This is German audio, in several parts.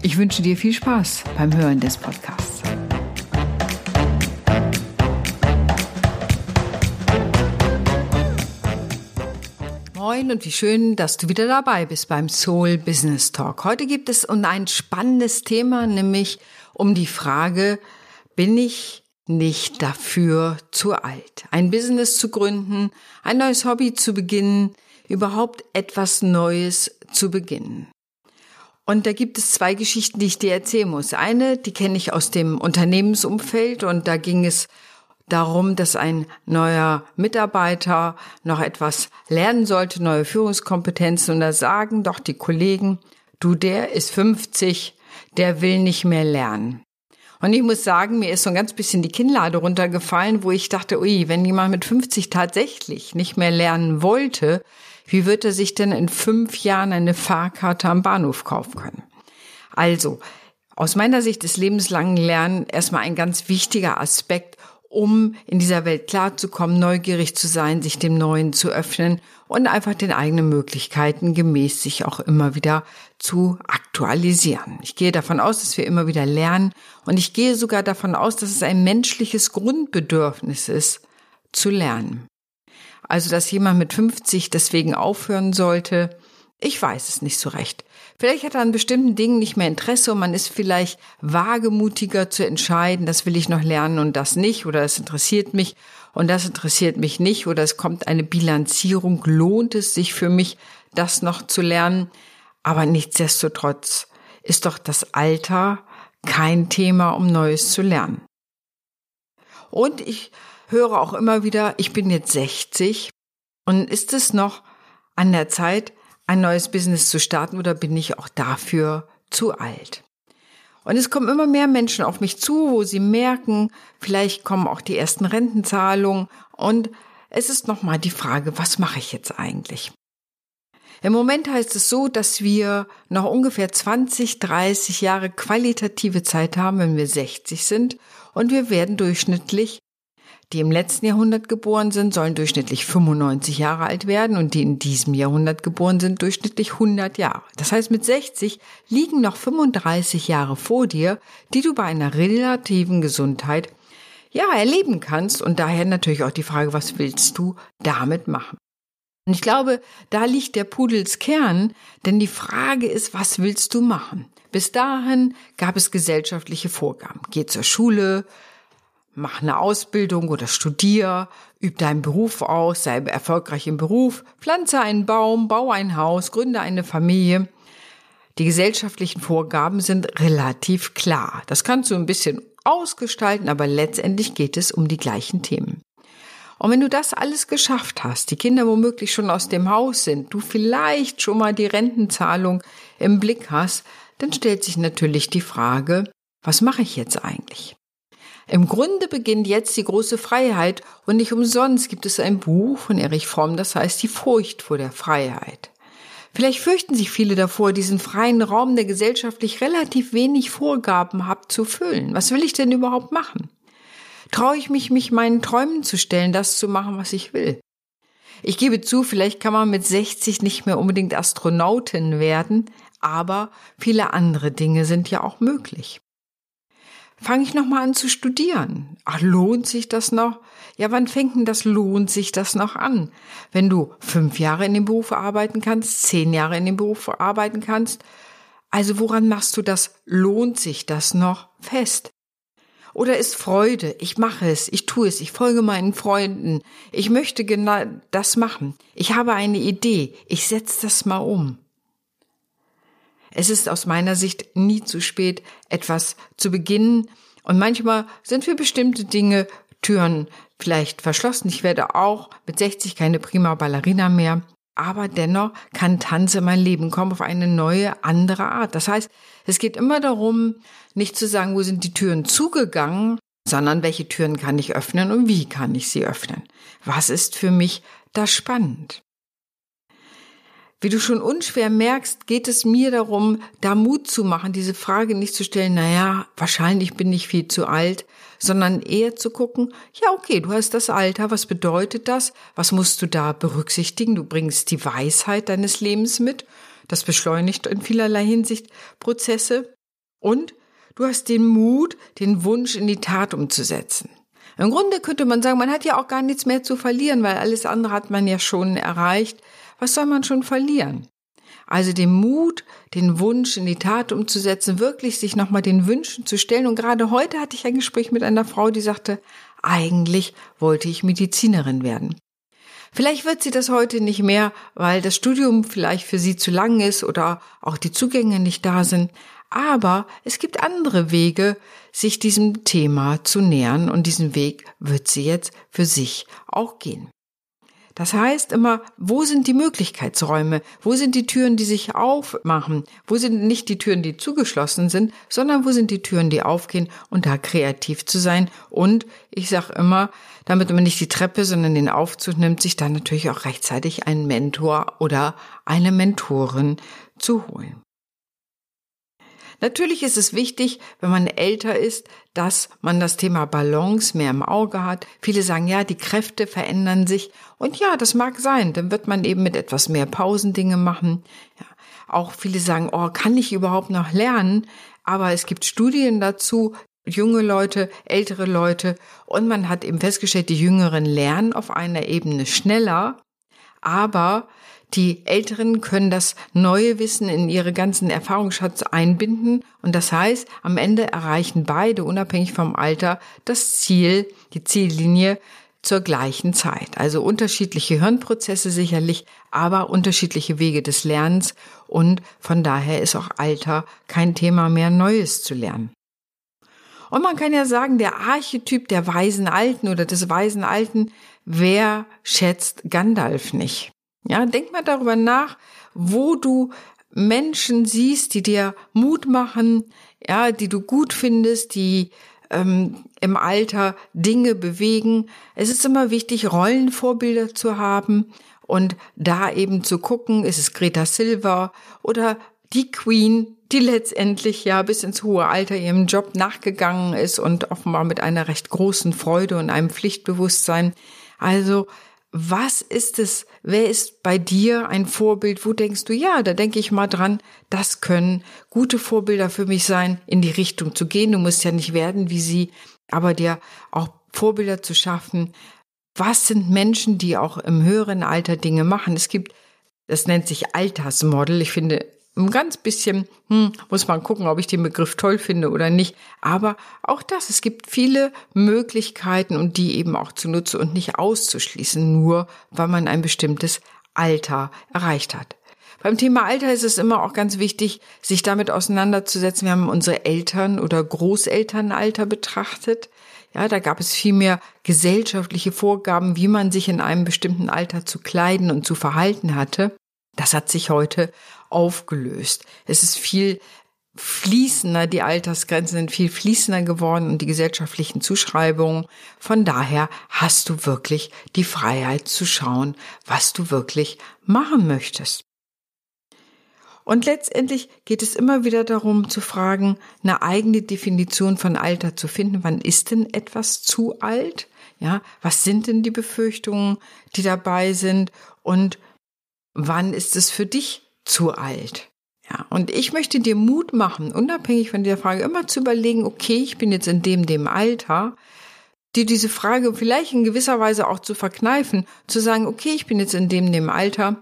Ich wünsche dir viel Spaß beim Hören des Podcasts. Moin und wie schön, dass du wieder dabei bist beim Soul Business Talk. Heute gibt es ein spannendes Thema, nämlich um die Frage, bin ich nicht dafür zu alt? Ein Business zu gründen, ein neues Hobby zu beginnen, überhaupt etwas Neues zu beginnen. Und da gibt es zwei Geschichten, die ich dir erzählen muss. Eine, die kenne ich aus dem Unternehmensumfeld und da ging es darum, dass ein neuer Mitarbeiter noch etwas lernen sollte, neue Führungskompetenzen. Und da sagen doch die Kollegen, du, der ist 50, der will nicht mehr lernen. Und ich muss sagen, mir ist so ein ganz bisschen die Kinnlade runtergefallen, wo ich dachte, ui, wenn jemand mit 50 tatsächlich nicht mehr lernen wollte, wie wird er sich denn in fünf Jahren eine Fahrkarte am Bahnhof kaufen können? Also, aus meiner Sicht ist lebenslangen Lernen erstmal ein ganz wichtiger Aspekt, um in dieser Welt klarzukommen, neugierig zu sein, sich dem Neuen zu öffnen und einfach den eigenen Möglichkeiten gemäß sich auch immer wieder zu aktualisieren. Ich gehe davon aus, dass wir immer wieder lernen und ich gehe sogar davon aus, dass es ein menschliches Grundbedürfnis ist, zu lernen. Also, dass jemand mit 50 deswegen aufhören sollte, ich weiß es nicht so recht. Vielleicht hat er an bestimmten Dingen nicht mehr Interesse und man ist vielleicht wagemutiger zu entscheiden, das will ich noch lernen und das nicht oder das interessiert mich und das interessiert mich nicht oder es kommt eine Bilanzierung, lohnt es sich für mich, das noch zu lernen. Aber nichtsdestotrotz ist doch das Alter kein Thema, um Neues zu lernen. Und ich höre auch immer wieder, ich bin jetzt 60 und ist es noch an der Zeit, ein neues Business zu starten oder bin ich auch dafür zu alt? Und es kommen immer mehr Menschen auf mich zu, wo sie merken, vielleicht kommen auch die ersten Rentenzahlungen und es ist nochmal die Frage, was mache ich jetzt eigentlich? Im Moment heißt es so, dass wir noch ungefähr 20, 30 Jahre qualitative Zeit haben, wenn wir 60 sind und wir werden durchschnittlich die im letzten Jahrhundert geboren sind, sollen durchschnittlich 95 Jahre alt werden und die in diesem Jahrhundert geboren sind, durchschnittlich 100 Jahre. Das heißt, mit 60 liegen noch 35 Jahre vor dir, die du bei einer relativen Gesundheit ja erleben kannst und daher natürlich auch die Frage, was willst du damit machen? Und ich glaube, da liegt der Pudels Kern, denn die Frage ist, was willst du machen? Bis dahin gab es gesellschaftliche Vorgaben. Geh zur Schule, mach eine Ausbildung oder studier, üb deinen Beruf aus, sei erfolgreich im Beruf, pflanze einen Baum, baue ein Haus, gründe eine Familie. Die gesellschaftlichen Vorgaben sind relativ klar. Das kannst du ein bisschen ausgestalten, aber letztendlich geht es um die gleichen Themen. Und wenn du das alles geschafft hast, die Kinder womöglich schon aus dem Haus sind, du vielleicht schon mal die Rentenzahlung im Blick hast, dann stellt sich natürlich die Frage, was mache ich jetzt eigentlich? Im Grunde beginnt jetzt die große Freiheit und nicht umsonst gibt es ein Buch von Erich Fromm, das heißt Die Furcht vor der Freiheit. Vielleicht fürchten sich viele davor, diesen freien Raum, der gesellschaftlich relativ wenig Vorgaben hat, zu füllen. Was will ich denn überhaupt machen? Traue ich mich, mich meinen Träumen zu stellen, das zu machen, was ich will? Ich gebe zu, vielleicht kann man mit 60 nicht mehr unbedingt Astronautin werden, aber viele andere Dinge sind ja auch möglich fange ich noch mal an zu studieren. Ach, lohnt sich das noch? Ja, wann fängt denn das lohnt sich das noch an? Wenn du fünf Jahre in dem Beruf arbeiten kannst, zehn Jahre in dem Beruf arbeiten kannst, also woran machst du das? Lohnt sich das noch fest? Oder ist Freude, ich mache es, ich tue es, ich folge meinen Freunden, ich möchte genau das machen, ich habe eine Idee, ich setze das mal um. Es ist aus meiner Sicht nie zu spät, etwas zu beginnen. Und manchmal sind für bestimmte Dinge Türen vielleicht verschlossen. Ich werde auch mit 60 keine prima Ballerina mehr. aber dennoch kann Tanz in mein Leben kommen auf eine neue, andere Art. Das heißt, es geht immer darum, nicht zu sagen, wo sind die Türen zugegangen, sondern welche Türen kann ich öffnen und wie kann ich sie öffnen. Was ist für mich da spannend? Wie du schon unschwer merkst, geht es mir darum, da Mut zu machen, diese Frage nicht zu stellen, naja, wahrscheinlich bin ich viel zu alt, sondern eher zu gucken, ja, okay, du hast das Alter, was bedeutet das? Was musst du da berücksichtigen? Du bringst die Weisheit deines Lebens mit. Das beschleunigt in vielerlei Hinsicht Prozesse. Und du hast den Mut, den Wunsch in die Tat umzusetzen. Im Grunde könnte man sagen, man hat ja auch gar nichts mehr zu verlieren, weil alles andere hat man ja schon erreicht was soll man schon verlieren? Also den Mut, den Wunsch in die Tat umzusetzen, wirklich sich nochmal den Wünschen zu stellen. Und gerade heute hatte ich ein Gespräch mit einer Frau, die sagte, eigentlich wollte ich Medizinerin werden. Vielleicht wird sie das heute nicht mehr, weil das Studium vielleicht für sie zu lang ist oder auch die Zugänge nicht da sind. Aber es gibt andere Wege, sich diesem Thema zu nähern und diesen Weg wird sie jetzt für sich auch gehen. Das heißt immer, wo sind die Möglichkeitsräume? Wo sind die Türen, die sich aufmachen? Wo sind nicht die Türen, die zugeschlossen sind, sondern wo sind die Türen, die aufgehen und da kreativ zu sein? Und ich sage immer, damit man nicht die Treppe, sondern den Aufzug nimmt, sich dann natürlich auch rechtzeitig einen Mentor oder eine Mentorin zu holen. Natürlich ist es wichtig, wenn man älter ist, dass man das Thema Balance mehr im Auge hat. Viele sagen, ja, die Kräfte verändern sich. Und ja, das mag sein. Dann wird man eben mit etwas mehr Pausen Dinge machen. Ja. Auch viele sagen, oh, kann ich überhaupt noch lernen? Aber es gibt Studien dazu, junge Leute, ältere Leute. Und man hat eben festgestellt, die Jüngeren lernen auf einer Ebene schneller. Aber die Älteren können das neue Wissen in ihre ganzen Erfahrungsschatz einbinden und das heißt, am Ende erreichen beide, unabhängig vom Alter, das Ziel, die Ziellinie zur gleichen Zeit. Also unterschiedliche Hirnprozesse sicherlich, aber unterschiedliche Wege des Lernens und von daher ist auch Alter kein Thema mehr, Neues zu lernen. Und man kann ja sagen, der Archetyp der weisen Alten oder des weisen Alten, wer schätzt Gandalf nicht? Ja, denk mal darüber nach, wo du Menschen siehst, die dir Mut machen, ja, die du gut findest, die ähm, im Alter Dinge bewegen. Es ist immer wichtig, Rollenvorbilder zu haben und da eben zu gucken, ist es Greta Silva oder die Queen, die letztendlich ja bis ins hohe Alter ihrem Job nachgegangen ist und offenbar mit einer recht großen Freude und einem Pflichtbewusstsein. Also was ist es, wer ist bei dir ein Vorbild? Wo denkst du, ja, da denke ich mal dran, das können gute Vorbilder für mich sein, in die Richtung zu gehen. Du musst ja nicht werden wie sie, aber dir auch Vorbilder zu schaffen. Was sind Menschen, die auch im höheren Alter Dinge machen? Es gibt, das nennt sich Altersmodel. Ich finde, ein ganz bisschen hm, muss man gucken, ob ich den Begriff toll finde oder nicht. Aber auch das, es gibt viele Möglichkeiten und die eben auch zu nutzen und nicht auszuschließen, nur weil man ein bestimmtes Alter erreicht hat. Beim Thema Alter ist es immer auch ganz wichtig, sich damit auseinanderzusetzen. Wir haben unsere Eltern oder Großelternalter betrachtet. Ja, da gab es viel mehr gesellschaftliche Vorgaben, wie man sich in einem bestimmten Alter zu kleiden und zu verhalten hatte. Das hat sich heute aufgelöst. Es ist viel fließender, die Altersgrenzen sind viel fließender geworden und die gesellschaftlichen Zuschreibungen. Von daher hast du wirklich die Freiheit zu schauen, was du wirklich machen möchtest. Und letztendlich geht es immer wieder darum zu fragen, eine eigene Definition von Alter zu finden. Wann ist denn etwas zu alt? Ja, was sind denn die Befürchtungen, die dabei sind? Und wann ist es für dich zu alt. Ja, und ich möchte dir Mut machen, unabhängig von der Frage, immer zu überlegen, okay, ich bin jetzt in dem, dem Alter, dir diese Frage vielleicht in gewisser Weise auch zu verkneifen, zu sagen, okay, ich bin jetzt in dem, dem Alter,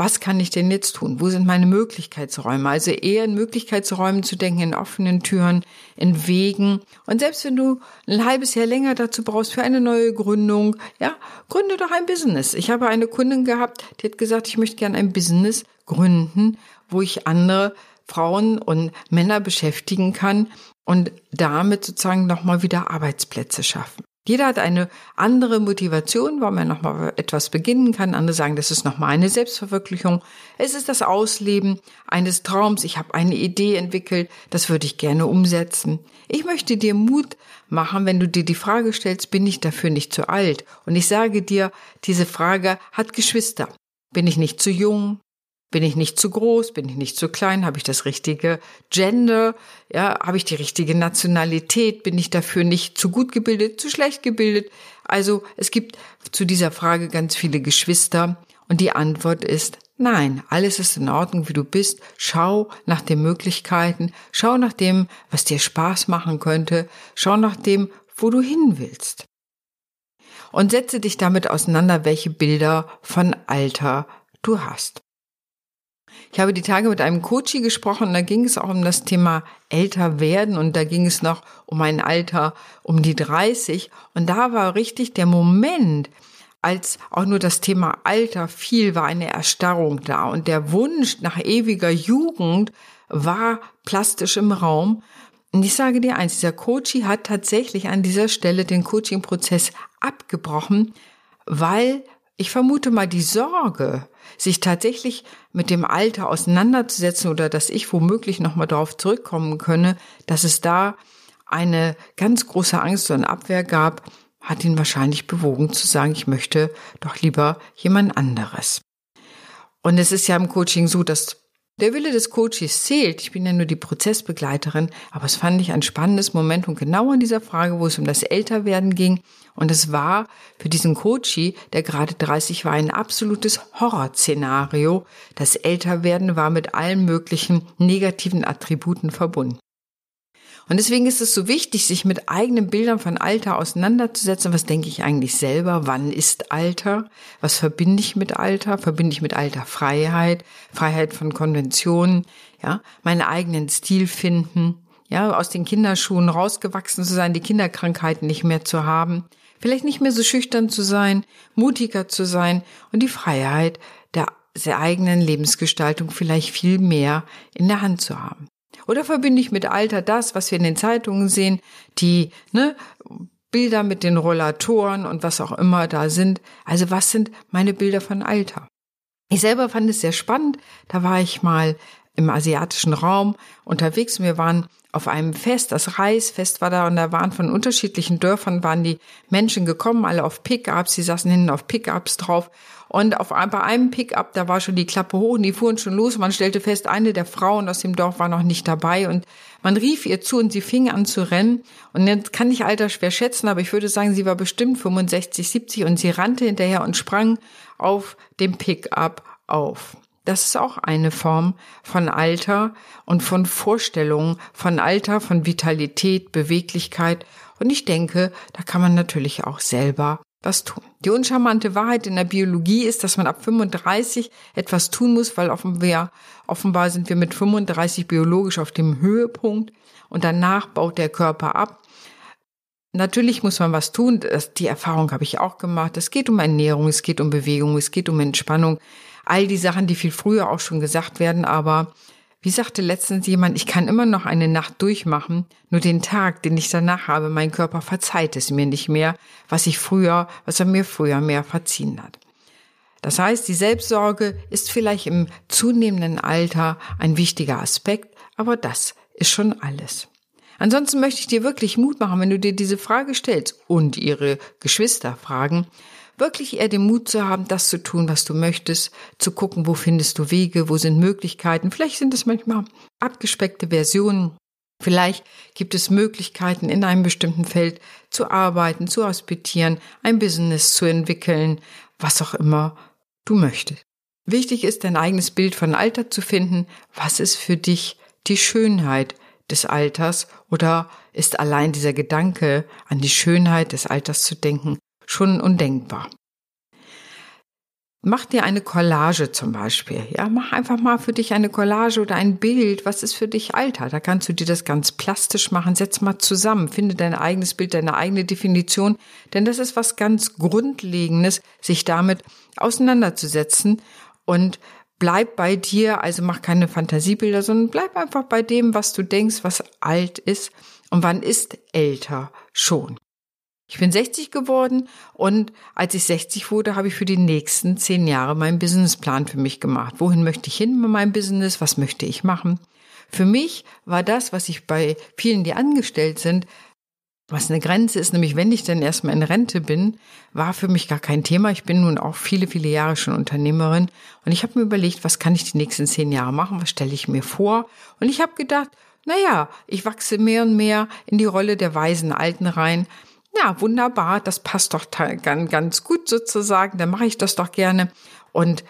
was kann ich denn jetzt tun? Wo sind meine Möglichkeitsräume? Also eher in Möglichkeitsräumen zu denken, in offenen Türen, in Wegen. Und selbst wenn du ein halbes Jahr länger dazu brauchst für eine neue Gründung, ja, gründe doch ein Business. Ich habe eine Kundin gehabt, die hat gesagt, ich möchte gerne ein Business gründen, wo ich andere Frauen und Männer beschäftigen kann und damit sozusagen nochmal wieder Arbeitsplätze schaffen. Jeder hat eine andere Motivation, warum er nochmal etwas beginnen kann. Andere sagen, das ist nochmal eine Selbstverwirklichung. Es ist das Ausleben eines Traums. Ich habe eine Idee entwickelt, das würde ich gerne umsetzen. Ich möchte dir Mut machen, wenn du dir die Frage stellst, bin ich dafür nicht zu alt? Und ich sage dir, diese Frage hat Geschwister. Bin ich nicht zu jung? Bin ich nicht zu groß? Bin ich nicht zu klein? Habe ich das richtige Gender? Ja, habe ich die richtige Nationalität? Bin ich dafür nicht zu gut gebildet, zu schlecht gebildet? Also es gibt zu dieser Frage ganz viele Geschwister und die Antwort ist nein, alles ist in Ordnung, wie du bist. Schau nach den Möglichkeiten, schau nach dem, was dir Spaß machen könnte, schau nach dem, wo du hin willst. Und setze dich damit auseinander, welche Bilder von Alter du hast. Ich habe die Tage mit einem Coachie gesprochen da ging es auch um das Thema älter werden und da ging es noch um ein Alter um die 30 und da war richtig der Moment, als auch nur das Thema Alter fiel, war eine Erstarrung da und der Wunsch nach ewiger Jugend war plastisch im Raum. Und ich sage dir eins, dieser Coachie hat tatsächlich an dieser Stelle den Coaching-Prozess abgebrochen, weil ich vermute mal die Sorge, sich tatsächlich mit dem Alter auseinanderzusetzen oder dass ich womöglich nochmal darauf zurückkommen könne, dass es da eine ganz große Angst und Abwehr gab, hat ihn wahrscheinlich bewogen zu sagen, ich möchte doch lieber jemand anderes. Und es ist ja im Coaching so, dass der Wille des Coaches zählt. Ich bin ja nur die Prozessbegleiterin, aber es fand ich ein spannendes Moment und genau an dieser Frage, wo es um das Älterwerden ging. Und es war für diesen Coachie, der gerade 30 war, ein absolutes Horrorszenario. Das Älterwerden war mit allen möglichen negativen Attributen verbunden. Und deswegen ist es so wichtig, sich mit eigenen Bildern von Alter auseinanderzusetzen. Was denke ich eigentlich selber? Wann ist Alter? Was verbinde ich mit Alter? Verbinde ich mit Alter Freiheit? Freiheit von Konventionen? Ja, meinen eigenen Stil finden? Ja, aus den Kinderschuhen rausgewachsen zu sein, die Kinderkrankheiten nicht mehr zu haben. Vielleicht nicht mehr so schüchtern zu sein, mutiger zu sein und die Freiheit der, der eigenen Lebensgestaltung vielleicht viel mehr in der Hand zu haben. Oder verbinde ich mit Alter das, was wir in den Zeitungen sehen, die ne, Bilder mit den Rollatoren und was auch immer da sind. Also was sind meine Bilder von Alter? Ich selber fand es sehr spannend. Da war ich mal im asiatischen Raum unterwegs. Wir waren auf einem Fest, das Reisfest war da und da waren von unterschiedlichen Dörfern waren die Menschen gekommen, alle auf Pickups, sie saßen hinten auf Pickups drauf und auf, bei einem Pickup, da war schon die Klappe hoch und die fuhren schon los. Man stellte fest, eine der Frauen aus dem Dorf war noch nicht dabei und man rief ihr zu und sie fing an zu rennen. Und jetzt kann ich Alter schwer schätzen, aber ich würde sagen, sie war bestimmt 65, 70 und sie rannte hinterher und sprang auf dem Pickup auf. Das ist auch eine Form von Alter und von Vorstellungen von Alter, von Vitalität, Beweglichkeit. Und ich denke, da kann man natürlich auch selber was tun. Die uncharmante Wahrheit in der Biologie ist, dass man ab 35 etwas tun muss, weil offenbar, offenbar sind wir mit 35 biologisch auf dem Höhepunkt und danach baut der Körper ab. Natürlich muss man was tun. Das, die Erfahrung habe ich auch gemacht. Es geht um Ernährung, es geht um Bewegung, es geht um Entspannung. All die Sachen, die viel früher auch schon gesagt werden, aber wie sagte letztens jemand, ich kann immer noch eine Nacht durchmachen, nur den Tag, den ich danach habe, mein Körper verzeiht es mir nicht mehr, was ich früher, was er mir früher mehr verziehen hat. Das heißt, die Selbstsorge ist vielleicht im zunehmenden Alter ein wichtiger Aspekt, aber das ist schon alles. Ansonsten möchte ich dir wirklich Mut machen, wenn du dir diese Frage stellst und ihre Geschwister fragen, wirklich eher den Mut zu haben, das zu tun, was du möchtest, zu gucken, wo findest du Wege, wo sind Möglichkeiten. Vielleicht sind es manchmal abgespeckte Versionen. Vielleicht gibt es Möglichkeiten, in einem bestimmten Feld zu arbeiten, zu hospitieren, ein Business zu entwickeln, was auch immer du möchtest. Wichtig ist, dein eigenes Bild von Alter zu finden. Was ist für dich die Schönheit des Alters oder ist allein dieser Gedanke an die Schönheit des Alters zu denken schon undenkbar. Mach dir eine Collage zum Beispiel. Ja, mach einfach mal für dich eine Collage oder ein Bild. Was ist für dich Alter? Da kannst du dir das ganz plastisch machen. Setz mal zusammen. Finde dein eigenes Bild, deine eigene Definition. Denn das ist was ganz Grundlegendes, sich damit auseinanderzusetzen und bleib bei dir. Also mach keine Fantasiebilder, sondern bleib einfach bei dem, was du denkst, was alt ist. Und wann ist älter schon? Ich bin 60 geworden und als ich 60 wurde, habe ich für die nächsten zehn Jahre meinen Businessplan für mich gemacht. Wohin möchte ich hin mit meinem Business? Was möchte ich machen? Für mich war das, was ich bei vielen, die angestellt sind, was eine Grenze ist, nämlich wenn ich dann erstmal in Rente bin, war für mich gar kein Thema. Ich bin nun auch viele, viele Jahre schon Unternehmerin und ich habe mir überlegt, was kann ich die nächsten zehn Jahre machen, was stelle ich mir vor? Und ich habe gedacht, naja, ich wachse mehr und mehr in die Rolle der weisen Alten rein. Ja, wunderbar, das passt doch ganz gut sozusagen, dann mache ich das doch gerne. Und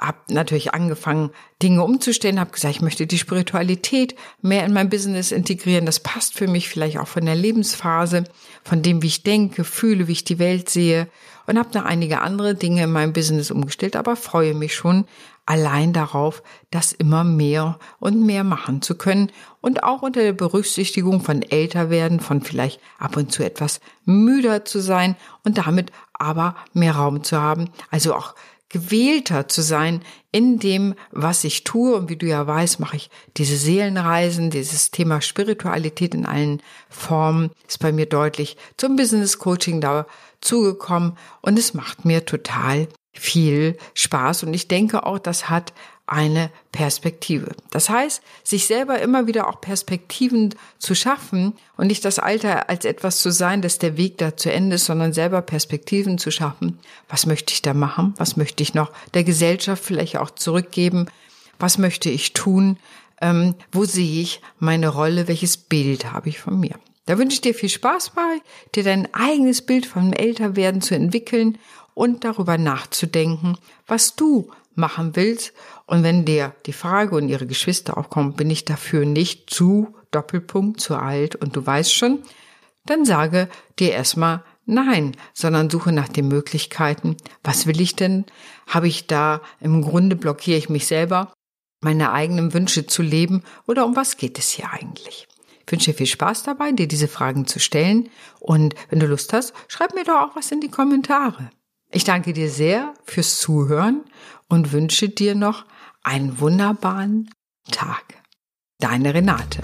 habe natürlich angefangen, Dinge umzustellen, habe gesagt, ich möchte die Spiritualität mehr in mein Business integrieren. Das passt für mich vielleicht auch von der Lebensphase, von dem, wie ich denke, fühle, wie ich die Welt sehe. Und habe noch einige andere Dinge in meinem Business umgestellt, aber freue mich schon allein darauf, das immer mehr und mehr machen zu können und auch unter der Berücksichtigung von älter werden, von vielleicht ab und zu etwas müder zu sein und damit aber mehr Raum zu haben, also auch gewählter zu sein in dem, was ich tue. Und wie du ja weißt, mache ich diese Seelenreisen, dieses Thema Spiritualität in allen Formen ist bei mir deutlich zum Business Coaching dazugekommen. Und es macht mir total viel Spaß. Und ich denke auch, das hat eine Perspektive. Das heißt, sich selber immer wieder auch Perspektiven zu schaffen und nicht das Alter als etwas zu sein, dass der Weg da zu Ende ist, sondern selber Perspektiven zu schaffen. Was möchte ich da machen? Was möchte ich noch der Gesellschaft vielleicht auch zurückgeben? Was möchte ich tun? Ähm, wo sehe ich meine Rolle? Welches Bild habe ich von mir? Da wünsche ich dir viel Spaß bei, dir dein eigenes Bild vom Älterwerden zu entwickeln und darüber nachzudenken, was du machen willst. Und wenn dir die Frage und ihre Geschwister aufkommen, bin ich dafür nicht zu Doppelpunkt zu alt und du weißt schon, dann sage dir erstmal nein, sondern suche nach den Möglichkeiten. Was will ich denn? Habe ich da im Grunde blockiere ich mich selber, meine eigenen Wünsche zu leben oder um was geht es hier eigentlich? Ich wünsche dir viel Spaß dabei, dir diese Fragen zu stellen und wenn du Lust hast, schreib mir doch auch was in die Kommentare. Ich danke dir sehr fürs Zuhören und wünsche dir noch einen wunderbaren Tag. Deine Renate.